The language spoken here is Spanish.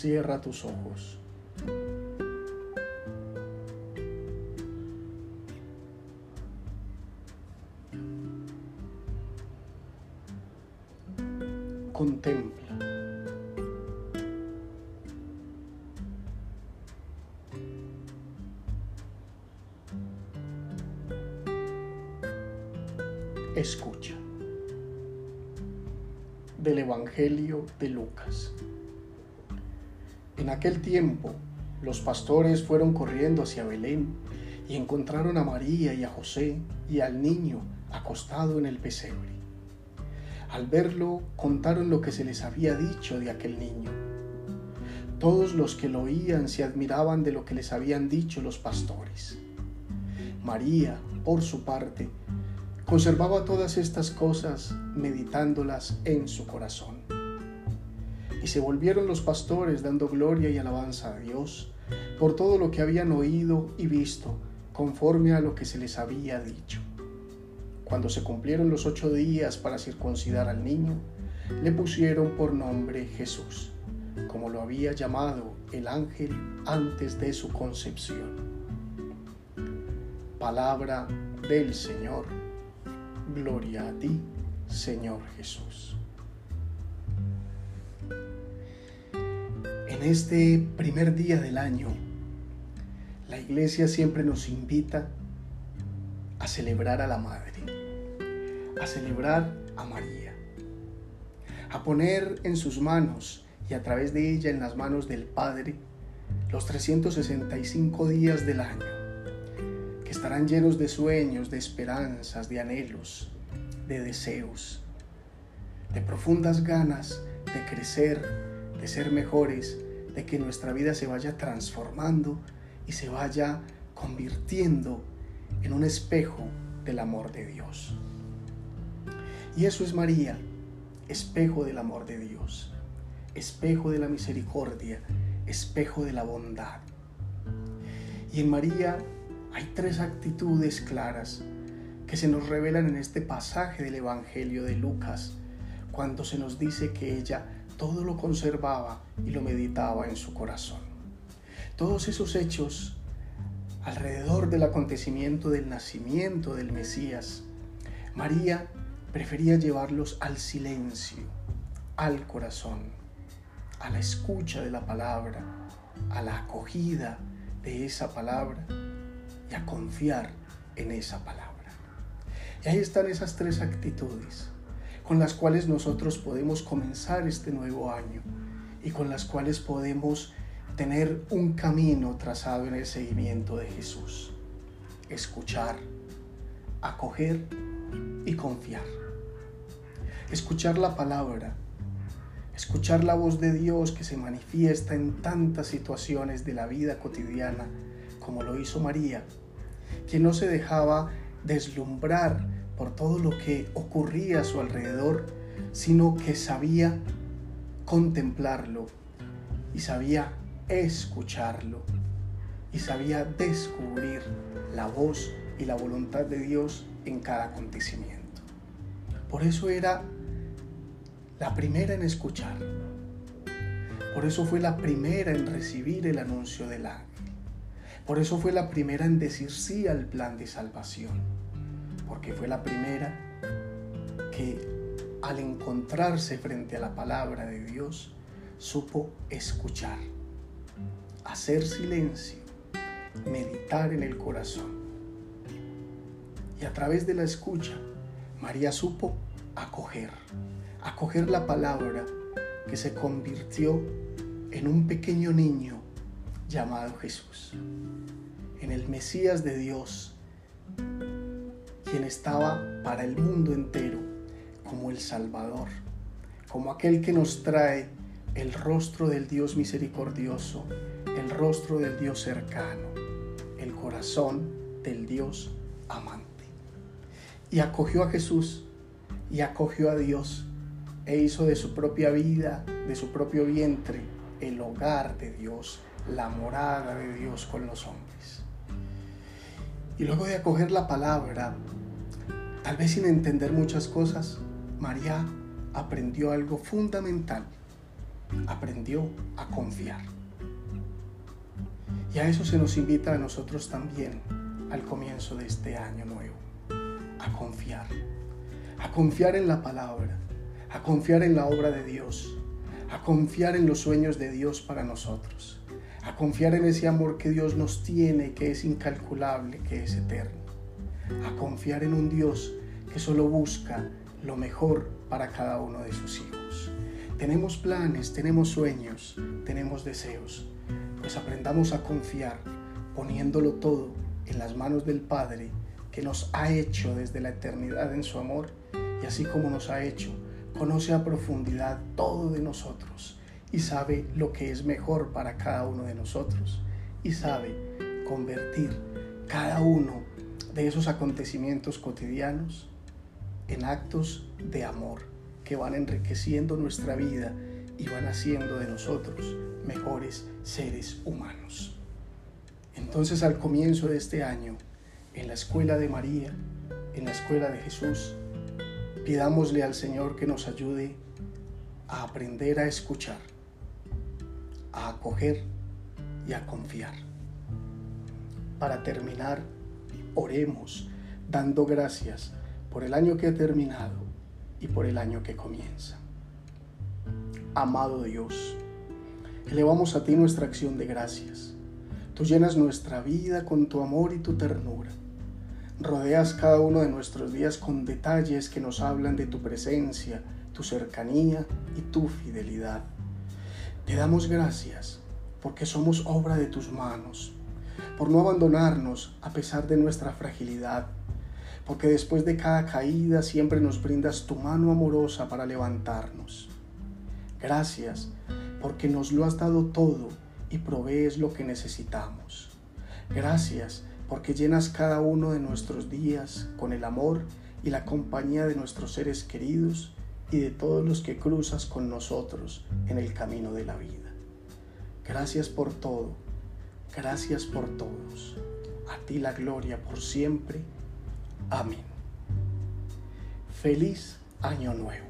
Cierra tus ojos. Contempla. Escucha. Del Evangelio de Lucas. En aquel tiempo, los pastores fueron corriendo hacia Belén y encontraron a María y a José y al niño acostado en el pesebre. Al verlo, contaron lo que se les había dicho de aquel niño. Todos los que lo oían se admiraban de lo que les habían dicho los pastores. María, por su parte, conservaba todas estas cosas meditándolas en su corazón. Y se volvieron los pastores dando gloria y alabanza a Dios por todo lo que habían oído y visto, conforme a lo que se les había dicho. Cuando se cumplieron los ocho días para circuncidar al niño, le pusieron por nombre Jesús, como lo había llamado el ángel antes de su concepción. Palabra del Señor. Gloria a ti, Señor Jesús. En este primer día del año, la iglesia siempre nos invita a celebrar a la Madre, a celebrar a María, a poner en sus manos y a través de ella en las manos del Padre los 365 días del año, que estarán llenos de sueños, de esperanzas, de anhelos, de deseos, de profundas ganas de crecer, de ser mejores, de que nuestra vida se vaya transformando y se vaya convirtiendo en un espejo del amor de Dios. Y eso es María, espejo del amor de Dios, espejo de la misericordia, espejo de la bondad. Y en María hay tres actitudes claras que se nos revelan en este pasaje del Evangelio de Lucas, cuando se nos dice que ella todo lo conservaba y lo meditaba en su corazón. Todos esos hechos alrededor del acontecimiento del nacimiento del Mesías, María prefería llevarlos al silencio, al corazón, a la escucha de la palabra, a la acogida de esa palabra y a confiar en esa palabra. Y ahí están esas tres actitudes con las cuales nosotros podemos comenzar este nuevo año y con las cuales podemos tener un camino trazado en el seguimiento de Jesús. Escuchar, acoger y confiar. Escuchar la palabra, escuchar la voz de Dios que se manifiesta en tantas situaciones de la vida cotidiana, como lo hizo María, que no se dejaba deslumbrar por todo lo que ocurría a su alrededor, sino que sabía contemplarlo y sabía escucharlo y sabía descubrir la voz y la voluntad de Dios en cada acontecimiento. Por eso era la primera en escuchar. Por eso fue la primera en recibir el anuncio del ángel. Por eso fue la primera en decir sí al plan de salvación porque fue la primera que al encontrarse frente a la palabra de Dios supo escuchar, hacer silencio, meditar en el corazón. Y a través de la escucha, María supo acoger, acoger la palabra que se convirtió en un pequeño niño llamado Jesús, en el Mesías de Dios quien estaba para el mundo entero como el Salvador, como aquel que nos trae el rostro del Dios misericordioso, el rostro del Dios cercano, el corazón del Dios amante. Y acogió a Jesús y acogió a Dios e hizo de su propia vida, de su propio vientre, el hogar de Dios, la morada de Dios con los hombres. Y luego de acoger la palabra, Tal vez sin entender muchas cosas, María aprendió algo fundamental. Aprendió a confiar. Y a eso se nos invita a nosotros también al comienzo de este año nuevo, a confiar, a confiar en la palabra, a confiar en la obra de Dios, a confiar en los sueños de Dios para nosotros, a confiar en ese amor que Dios nos tiene, que es incalculable, que es eterno, a confiar en un Dios que solo busca lo mejor para cada uno de sus hijos. Tenemos planes, tenemos sueños, tenemos deseos, pues aprendamos a confiar poniéndolo todo en las manos del Padre que nos ha hecho desde la eternidad en su amor y así como nos ha hecho, conoce a profundidad todo de nosotros y sabe lo que es mejor para cada uno de nosotros y sabe convertir cada uno de esos acontecimientos cotidianos en actos de amor que van enriqueciendo nuestra vida y van haciendo de nosotros mejores seres humanos. Entonces al comienzo de este año, en la escuela de María, en la escuela de Jesús, pidámosle al Señor que nos ayude a aprender a escuchar, a acoger y a confiar. Para terminar, oremos dando gracias por el año que ha terminado y por el año que comienza. Amado Dios, elevamos a ti nuestra acción de gracias. Tú llenas nuestra vida con tu amor y tu ternura. Rodeas cada uno de nuestros días con detalles que nos hablan de tu presencia, tu cercanía y tu fidelidad. Te damos gracias porque somos obra de tus manos, por no abandonarnos a pesar de nuestra fragilidad, porque después de cada caída siempre nos brindas tu mano amorosa para levantarnos. Gracias porque nos lo has dado todo y provees lo que necesitamos. Gracias porque llenas cada uno de nuestros días con el amor y la compañía de nuestros seres queridos y de todos los que cruzas con nosotros en el camino de la vida. Gracias por todo, gracias por todos. A ti la gloria por siempre Amén. Feliz año nuevo.